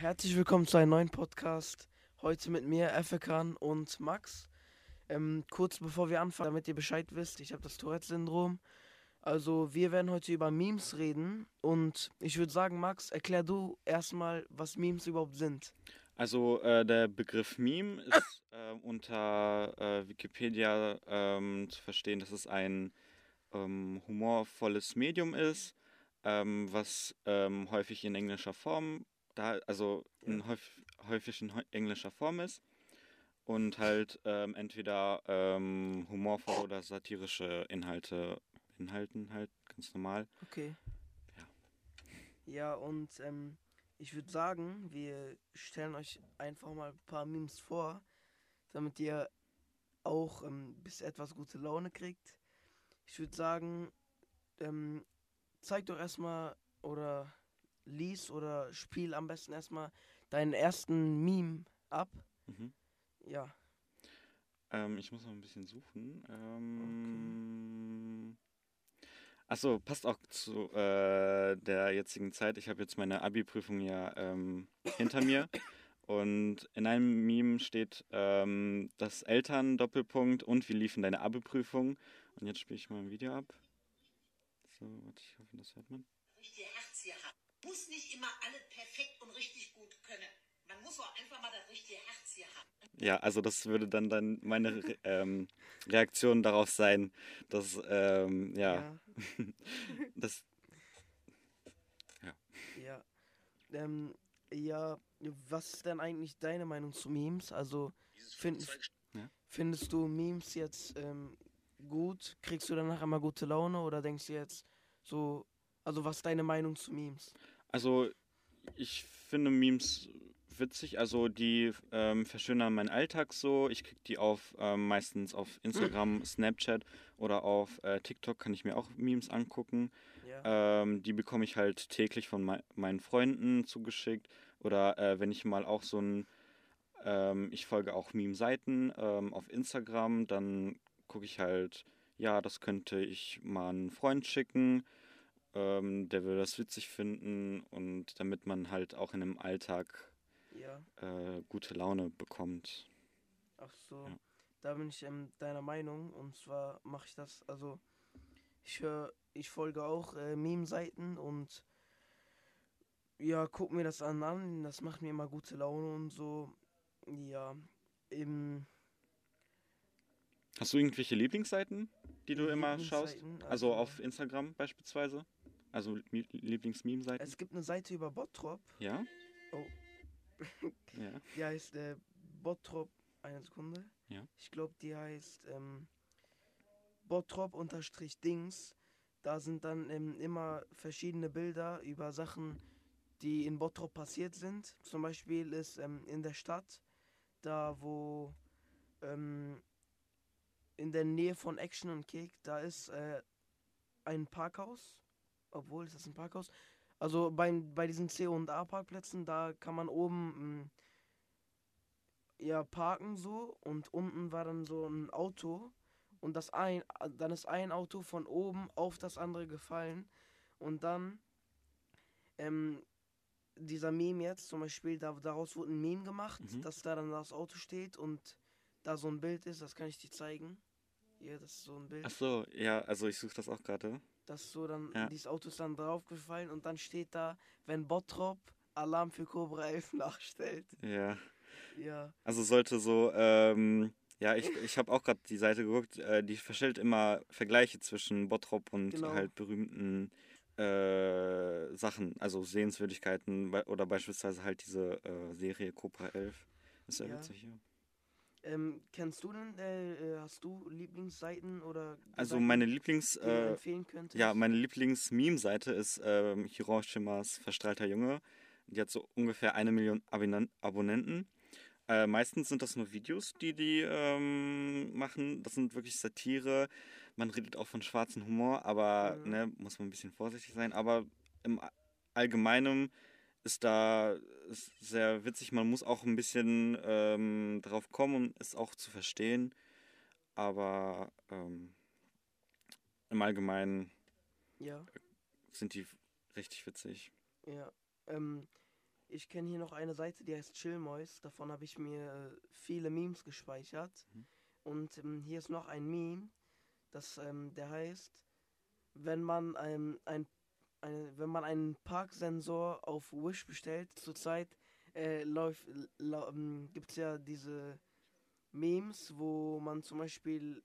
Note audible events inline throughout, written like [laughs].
Herzlich willkommen zu einem neuen Podcast. Heute mit mir, Efekan und Max. Ähm, kurz bevor wir anfangen, damit ihr Bescheid wisst, ich habe das Tourette-Syndrom. Also wir werden heute über Memes reden und ich würde sagen, Max, erklär du erstmal, was Memes überhaupt sind. Also äh, der Begriff Meme ist [laughs] äh, unter äh, Wikipedia ähm, zu verstehen, dass es ein ähm, humorvolles Medium ist, ähm, was ähm, häufig in englischer Form, da, also in häufig, häufig in englischer Form ist und halt ähm, entweder ähm, humorvolle oder satirische Inhalte beinhalten, halt ganz normal. Okay. Ja. Ja, und ähm, ich würde sagen, wir stellen euch einfach mal ein paar Memes vor, damit ihr auch ähm, bis etwas gute Laune kriegt. Ich würde sagen, ähm, zeig doch erstmal oder lies oder spiel am besten erstmal deinen ersten Meme ab. Mhm. Ja. Ähm, ich muss noch ein bisschen suchen. Ähm, Achso, passt auch zu äh, der jetzigen Zeit. Ich habe jetzt meine Abi-Prüfung ja ähm, hinter mir. Und in einem Meme steht ähm, das Eltern Doppelpunkt und wie liefen deine Abi-Prüfung. Und jetzt spiele ich mal ein Video ab. So, warte, ich hoffe, das hört man. Richtige Herz hier haben. Muss nicht immer alles perfekt und richtig gut können. Man muss auch einfach mal das richtige Herz hier haben. Ja, also das würde dann, dann meine Re ähm, Reaktion darauf sein, dass, ähm, ja, Ja. [laughs] das, Ja. Ähm, ja, was ist denn eigentlich deine Meinung zu Memes? Also find, Ja. findest du Memes jetzt ähm, gut? Kriegst du danach immer gute Laune oder denkst du jetzt so, also was ist deine Meinung zu Memes? Also, ich finde Memes witzig. Also, die ähm, verschönern meinen Alltag so. Ich kriege die auf ähm, meistens auf [laughs] Instagram, Snapchat oder auf äh, TikTok kann ich mir auch Memes angucken. Ja. Ähm, die bekomme ich halt täglich von mei meinen Freunden zugeschickt. Oder äh, wenn ich mal auch so ein, ähm, ich folge auch Meme-Seiten ähm, auf Instagram, dann gucke ich halt, ja, das könnte ich mal einen Freund schicken. Ähm, der würde das witzig finden und damit man halt auch in dem Alltag Ja. äh, gute Laune bekommt. Ach so. Ja. Da bin ich ähm, deiner Meinung und zwar mache ich das, also ich höre, ich folge auch äh, Meme-Seiten und ja, guck mir das an, an, das macht mir immer gute Laune und so. Ja, im Hast du irgendwelche Lieblingsseiten, die du immer schaust? Also also- auf Instagram beispielsweise? Also Lieblings-Meme-Seiten? es gibt eine Seite über Bottrop, Ja? Oh. [laughs] ja. die heißt äh, Bottrop, eine Sekunde. Ja. Ich glaube, die heißt ähm, Bottrop unterstrich Dings. Da sind dann ähm, immer verschiedene Bilder über Sachen, die in Bottrop passiert sind. Zum Beispiel ist ähm, in der Stadt, da wo ähm, in der Nähe von Action und Kick, da ist äh, ein Parkhaus. Obwohl, ist das ein Parkhaus? Also beim, bei diesen C und A Parkplätzen, da kann man oben mh, ja parken so und unten war dann so ein Auto und das ein dann ist ein Auto von oben auf das andere gefallen und dann ähm, dieser Meme jetzt zum Beispiel da, daraus wurde ein Meme gemacht, Mhm. dass da dann das Auto steht und da so ein Bild ist, das kann ich dir zeigen. Hier, das ist so ein Bild. Ach so, ja, also ich suche das auch gerade. Das so dann, Ja. dieses Auto ist dann draufgefallen und dann steht da, wenn Bottrop Alarm für Cobra 11 [laughs] nachstellt. Ja. Ja, Also sollte so, ähm, ja, ich, ich habe auch gerade die Seite geguckt, äh, die verstellt immer Vergleiche zwischen Bottrop und Genau. halt berühmten äh, Sachen, also Sehenswürdigkeiten oder beispielsweise halt diese äh, Serie Cobra 11. Ist ja, Ja. witzig, ja. Ähm, kennst du denn, äh, äh, hast du Lieblingsseiten oder Also meine Lieblings, äh, empfehlen könntest? ja, meine Lieblings-Meme-Seite ist ähm, Hiroshimas verstrahlter Junge. Die hat so ungefähr eine Million Abonnan- Abonnenten. Äh, meistens sind das nur Videos, die die ähm, machen. Das sind wirklich Satire. Man redet auch von schwarzem Humor, aber Mhm. ne, muss man ein bisschen vorsichtig sein. Aber im Allgemeinen ist da ist sehr witzig. Man muss auch ein bisschen ähm, drauf kommen, um es auch zu verstehen. Aber ähm, im Allgemeinen Ja, sind die richtig witzig. ja. Ähm, ich kenne hier noch eine Seite, die heißt Chillmois. Davon habe ich mir äh, viele Memes gespeichert. Mhm. Und ähm, hier ist noch ein Meme, das ähm, der heißt, wenn man ähm, ein, eine, wenn man einen Parksensor auf Wish bestellt, zurzeit äh, ähm, gibt es ja diese Memes, wo man zum Beispiel,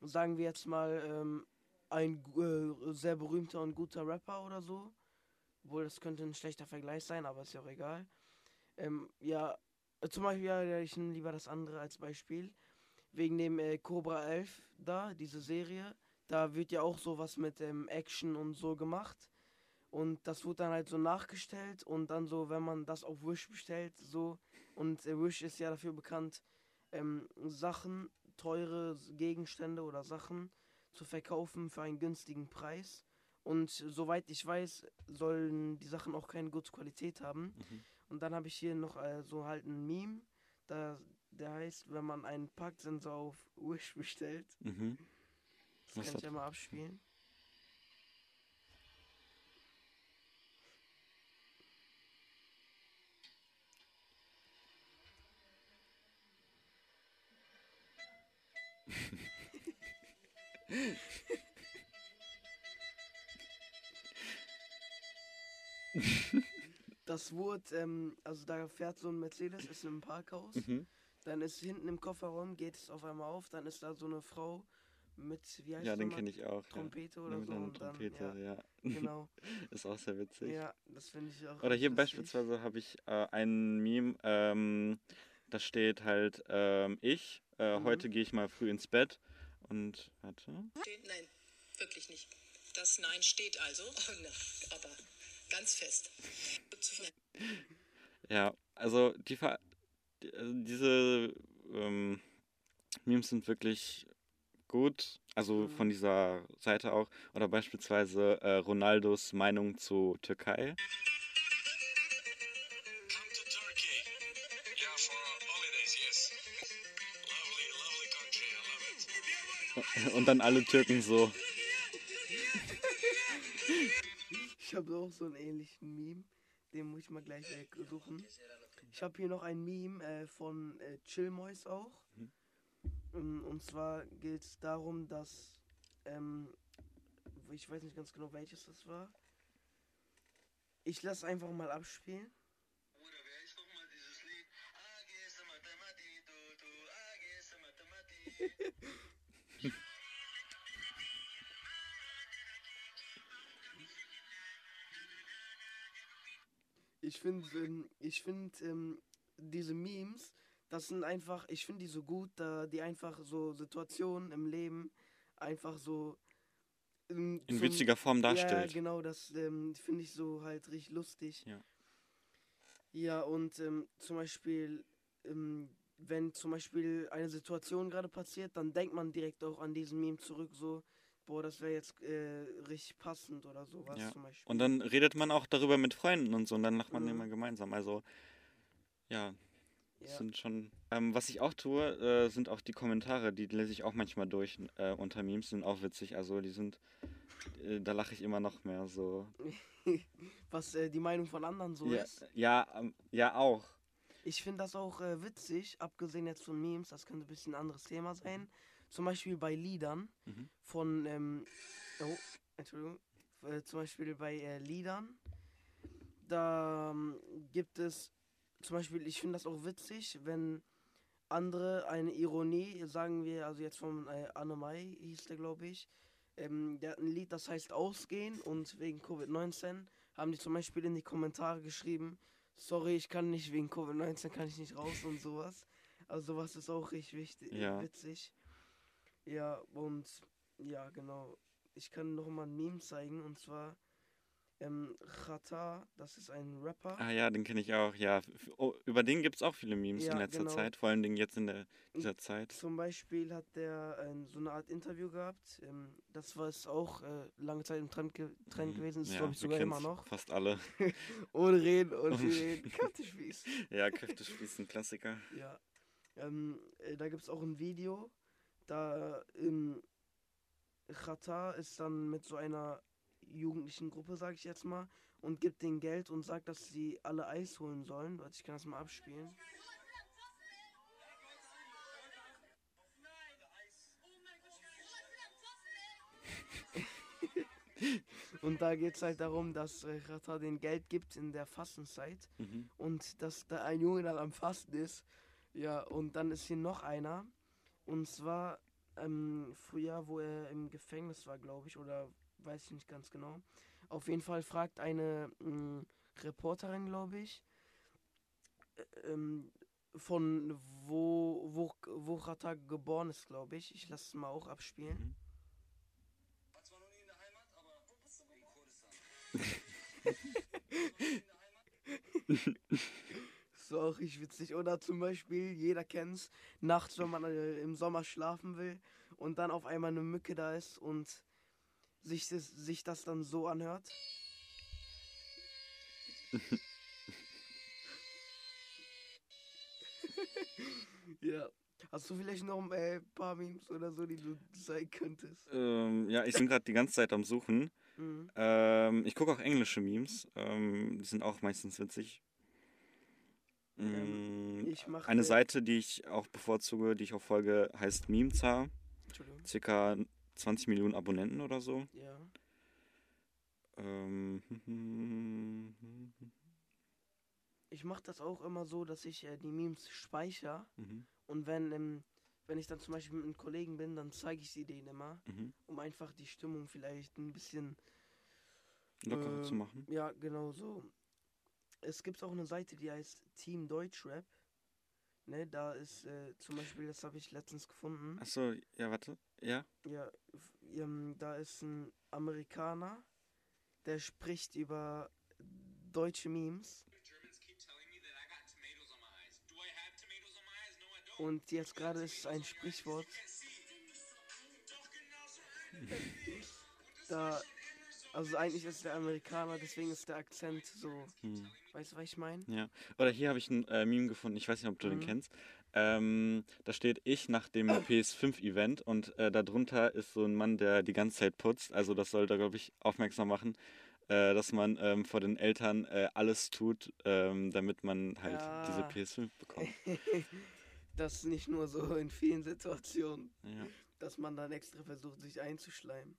sagen wir jetzt mal, ähm, ein äh, sehr berühmter und guter Rapper oder so, obwohl das könnte ein schlechter Vergleich sein, aber ist ja auch egal. Ähm, ja, äh, zum Beispiel, ja, ich nehme lieber das andere als Beispiel. Wegen dem äh, Cobra 11 da, diese Serie, da wird ja auch sowas mit ähm, Action und so gemacht. Und das wurde dann halt so nachgestellt und dann so, wenn man das auf Wish bestellt, so. Und äh, Wish ist ja dafür bekannt, ähm, Sachen, teure Gegenstände oder Sachen zu verkaufen für einen günstigen Preis. Und soweit ich weiß, sollen die Sachen auch keine gute Qualität haben. Mhm. Und dann habe ich hier noch äh, so halt ein Meme, da, der heißt, wenn man einen Parksensor auf Wish bestellt. Mhm. Das Was kann ich ja mal abspielen. [laughs] Das wurde, ähm, also da fährt so ein Mercedes, ist im Parkhaus. Mhm. Dann ist hinten im Kofferraum, geht es auf einmal auf, dann ist da so eine Frau mit, wie heißt Ja, den kenne ich auch. Trompete ja. oder Mit so. einer Und dann, Trompete, ja, ja. genau. [laughs] Ist auch sehr witzig. Ja, das finde ich auch. Oder hier lustig. beispielsweise habe ich äh, ein Meme, ähm, da steht halt ähm, ich, äh, Mhm. heute gehe ich mal früh ins Bett und warte. Steht? Nein, wirklich nicht. Das Nein steht also, [laughs] oh, na, aber ganz fest. [laughs] Ja, also die Ver die, also diese ähm, Memes sind wirklich gut, also Mhm. von dieser Seite auch. Oder beispielsweise äh, Ronaldos Meinung zu Türkei. Come to Turkey. Yeah, for holidays, yes. Lovely, lovely country. I love it. [laughs] Und dann alle Türken so. [laughs] Ich habe auch so einen ähnlichen Meme. Den muss ich mal gleich äh, suchen. Ich habe hier noch ein Meme äh, von äh, Chillmois auch. Mhm. Ähm, und zwar geht es darum, dass. Ähm, ich weiß nicht ganz genau, welches das war. Ich lasse einfach mal abspielen. [laughs] Ich finde, ähm, ich finde ähm, diese Memes, das sind einfach, ich finde die so gut, da die einfach so Situationen im Leben einfach so ähm, In zum- witziger Form Ja, darstellt. genau, das ähm, finde ich so halt richtig lustig. Ja. Ja, und ähm, zum Beispiel, ähm, wenn zum Beispiel eine Situation gerade passiert, dann denkt man direkt auch an diesen Meme zurück, so, boah, das wäre jetzt äh, richtig passend oder sowas Ja. zum Beispiel. Und dann redet man auch darüber mit Freunden und so und dann lacht man Mhm. immer gemeinsam. Also, ja, das ja. sind schon. Ähm, was ich auch tue, äh, sind auch die Kommentare. Die lese ich auch manchmal durch äh, unter Memes, sind auch witzig. Also, die sind. Äh, da lache ich immer noch mehr so. [laughs] Was äh, die Meinung von anderen so ja, ist. ja, ähm, ja, auch. Ich finde das auch äh, witzig, abgesehen jetzt von Memes, das könnte ein bisschen ein anderes Thema sein. Zum Beispiel bei Liedern Mhm. von, ähm, oh, Entschuldigung, äh, zum Beispiel bei Liedern, da ähm, gibt es, zum Beispiel, ich finde das auch witzig, wenn andere eine Ironie, sagen wir, also jetzt von äh, Annemai hieß der, glaube ich, ähm, der hat ein Lied, das heißt Ausgehen und wegen Covid-19 haben die zum Beispiel in die Kommentare geschrieben, sorry, ich kann nicht wegen Covid-19, kann ich nicht raus und sowas. Also sowas ist auch richtig wichtig, Ja. witzig. Ja, und ja, genau. Ich kann noch mal ein Meme zeigen und zwar ähm, Chata, das ist ein Rapper. Ah ja, den kenne ich auch. Ja, oh, über den gibt es auch viele Memes Ja, in letzter genau. Zeit. Vor allen Dingen jetzt in der, dieser Zeit. Zum Beispiel hat der ähm, so eine Art Interview gehabt. Ähm, das war es auch äh, lange Zeit im Trend, ge Trend gewesen. Ist, Mhm. Ja, glaube ich, sogar immer noch. Fast alle. [laughs] Ohne reden und viel reden. [laughs] Kaffeespieß. ja, Kräftespiel ist ein Klassiker. Ja. Ähm, äh, da gibt es auch ein Video. Da im Chata ist dann mit so einer jugendlichen Gruppe, sage ich jetzt mal. und gibt denen Geld und sagt, dass sie alle Eis holen sollen. Warte, ich kann das mal abspielen. [laughs] Und da geht es halt darum, dass äh, Rata den Geld gibt in der Fastenzeit Mhm. und dass da ein Junge dann am Fasten ist. Ja, und dann ist hier noch einer. Und zwar ähm, früher, wo er im Gefängnis war, glaube ich, oder weiß ich nicht ganz genau. Auf jeden Fall fragt eine mh, Reporterin, glaube ich, äh, ähm, von wo, wo, wo Rata geboren ist, glaube ich. Ich lasse es mal auch abspielen. Mhm. War zwar noch nie in der Heimat, aber in Kurdistan. Ist auch richtig witzig. Oder zum Beispiel, jeder kennt's, nachts, wenn man äh, im Sommer schlafen will und dann auf einmal eine Mücke da ist und sich das, sich das dann so anhört. [laughs] ja. Hast du vielleicht noch ein äh, paar Memes oder so, die du zeigen könntest? Ähm, ja, ich bin gerade die ganze Zeit am Suchen. Mhm. Ähm, ich gucke auch englische Memes. Ähm, die sind auch meistens witzig. Mm, ich mache. Eine Seite, die ich auch bevorzuge, die ich auch folge, heißt Memezar. Entschuldigung. Circa 20 Millionen Abonnenten oder so. Ja. Ähm, Ich mache das auch immer so, dass ich äh, die Memes speichere. mhm, Und wenn, ähm, wenn ich dann zum Beispiel mit einem Kollegen bin, dann zeige ich sie denen immer, mhm. um einfach die Stimmung vielleicht ein bisschen. Lockerer Ähm, zu machen. Ja, genau so. Es gibt auch eine Seite, die heißt Team Deutschrap. Ne, da ist äh, zum Beispiel, das habe ich letztens gefunden. Achso, ja, warte. Ja. Ja, ähm, da ist ein Amerikaner, der spricht über deutsche Memes. Und jetzt gerade ist es ein Sprichwort. Da, also eigentlich ist der Amerikaner, deswegen ist der Akzent so. Hm. Weißt du, was ich meine? Ja. Oder hier habe ich ein äh, Meme gefunden, ich weiß nicht, ob du den Mhm. kennst. Ähm, da steht ich nach dem [coughs] PS5-Event und äh, darunter ist so ein Mann, der die ganze Zeit putzt. Also das soll da, glaube ich, aufmerksam machen, äh, dass man ähm, vor den Eltern äh, alles tut, ähm, damit man halt Ja. diese PS5 bekommt. [laughs] das nicht nur so in vielen Situationen, Ja. dass man dann extra versucht, sich einzuschleimen.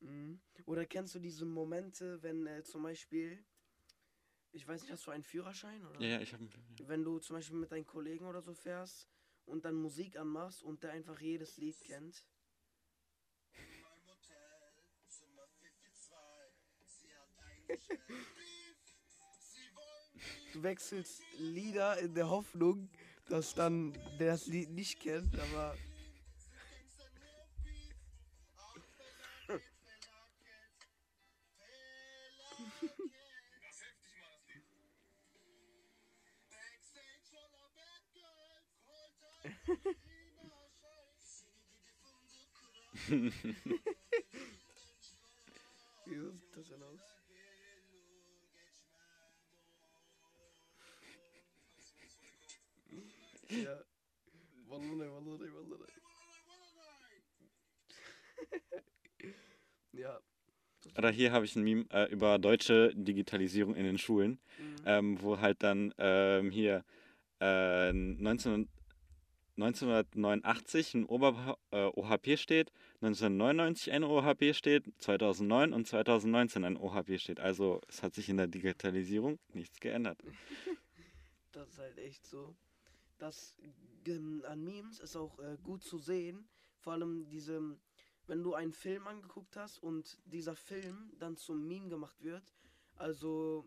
Mhm. Oder kennst du diese Momente, wenn äh, zum Beispiel, ich weiß nicht, hast du einen Führerschein? Oder? ja, ja, ich habe Wenn du zum Beispiel mit deinen Kollegen oder so fährst und dann Musik anmachst und der einfach jedes Lied kennt. Du wechselst Lieder in der Hoffnung, dass dann der das Lied nicht kennt, aber wie sieht das denn aus? Ja. Wallahi, wallahi, wallahi. ja. Oder hier habe ich ein Meme äh, über deutsche Digitalisierung in den Schulen, Mhm. ähm, wo halt dann ähm, hier äh, 19, 1989 ein Ober äh, OHP steht, 1999 ein OHP steht, 2009 und 2019 ein OHP steht. Also es hat sich in der Digitalisierung nichts geändert. [laughs] Das ist halt echt so. Das ähm, an Memes ist auch äh, gut zu sehen. Vor allem diese, wenn du einen Film angeguckt hast und dieser Film dann zum Meme gemacht wird, also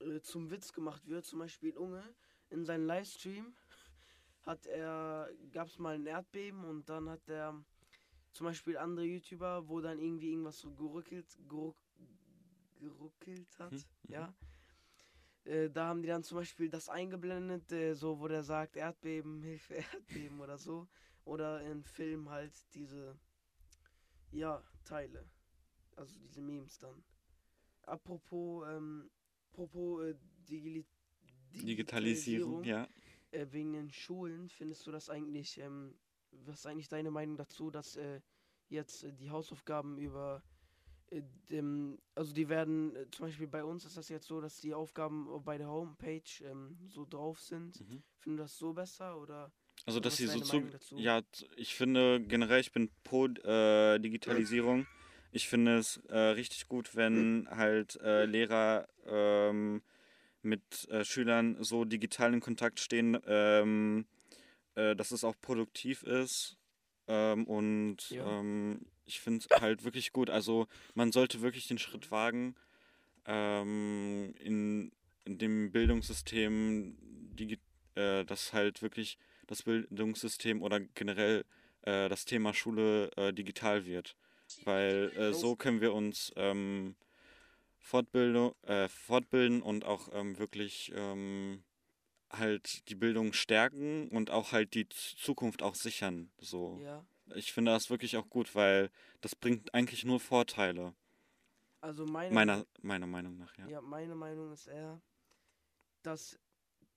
äh, zum Witz gemacht wird, zum Beispiel Unge in seinem Livestream hat er, gab es mal ein Erdbeben und dann hat er zum Beispiel andere YouTuber, wo dann irgendwie irgendwas so geruckelt, geruck, geruckelt hat, Mhm, mhm. ja. Äh, da haben die dann zum Beispiel das eingeblendet, äh, so wo der sagt Erdbeben, [laughs] Hilfe, Erdbeben oder so. Oder in Film halt diese, ja, Teile. Also diese Memes dann. Apropos, ähm, apropos äh, Digili Digitalisierung, ja. Äh, wegen den Schulen, findest du das eigentlich, ähm, was ist eigentlich deine Meinung dazu, dass äh, jetzt äh, die Hausaufgaben über äh, dem, also die werden, äh, zum Beispiel bei uns ist das jetzt so, dass die Aufgaben bei der Homepage ähm, so drauf sind. Mhm. Findest du das so besser oder? Also, dass sie so zu. Ja, ich finde generell, ich bin pro äh, Digitalisierung. Ich finde es äh, richtig gut, wenn halt äh, Lehrer ähm, mit äh, Schülern so digital in Kontakt stehen, ähm, äh, dass es auch produktiv ist. Ähm, und Ja. ähm, ich finde es halt wirklich gut. Also man sollte wirklich den Schritt wagen, ähm, in, in dem Bildungssystem, äh, dass halt wirklich das Bildungssystem oder generell äh, das Thema Schule äh, digital wird. Weil äh, so können wir uns ähm, Fortbildung, äh, fortbilden und auch ähm, wirklich ähm, halt die Bildung stärken und auch halt die Zukunft auch sichern. So. Ja. Ich finde das wirklich auch gut, weil das bringt eigentlich nur Vorteile. Also meine, Meiner, meiner Meinung nach, ja. ja, meine Meinung ist eher, das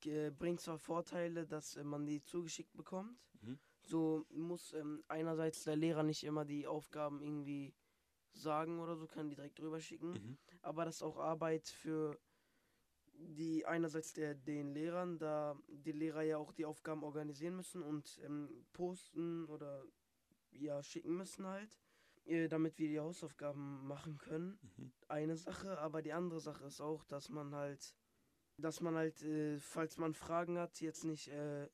äh, bringt zwar Vorteile, dass äh, man die zugeschickt bekommt. Mhm. So muss ähm, einerseits der Lehrer nicht immer die Aufgaben irgendwie sagen oder so, kann die direkt drüber schicken. Mhm. Aber das ist auch Arbeit für die einerseits der, den Lehrern, da die Lehrer ja auch die Aufgaben organisieren müssen und ähm, posten oder ja schicken müssen halt, äh, damit wir die Hausaufgaben machen können. Mhm. Eine Sache, aber die andere Sache ist auch, dass man halt, dass man halt, äh, falls man Fragen hat, jetzt nicht äh,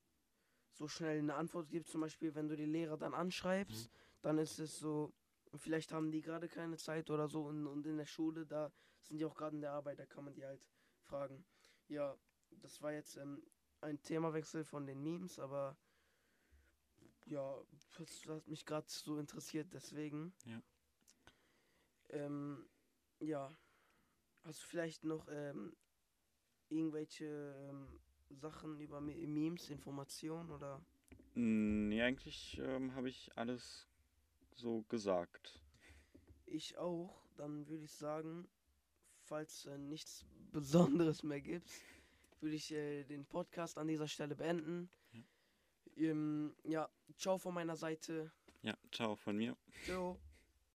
so schnell eine Antwort gibt. Zum Beispiel, wenn du die Lehrer dann anschreibst, dann ist es so, vielleicht haben die gerade keine Zeit oder so und, und in der Schule, da sind die auch gerade in der Arbeit, da kann man die halt fragen. Ja, das war jetzt ähm, ein Themawechsel von den Memes, aber ja, das hat mich gerade so interessiert, deswegen. Ja. Ähm, ja. Hast du vielleicht noch ähm, irgendwelche ähm, Sachen über Me- Memes, Informationen oder? Nee, eigentlich ähm, habe ich alles so gesagt. Ich auch. Dann würde ich sagen, falls äh, nichts Besonderes mehr gibt, würde ich äh, den Podcast an dieser Stelle beenden. Ähm, ja, ciao von meiner Seite. Ja, ciao von mir. Ciao.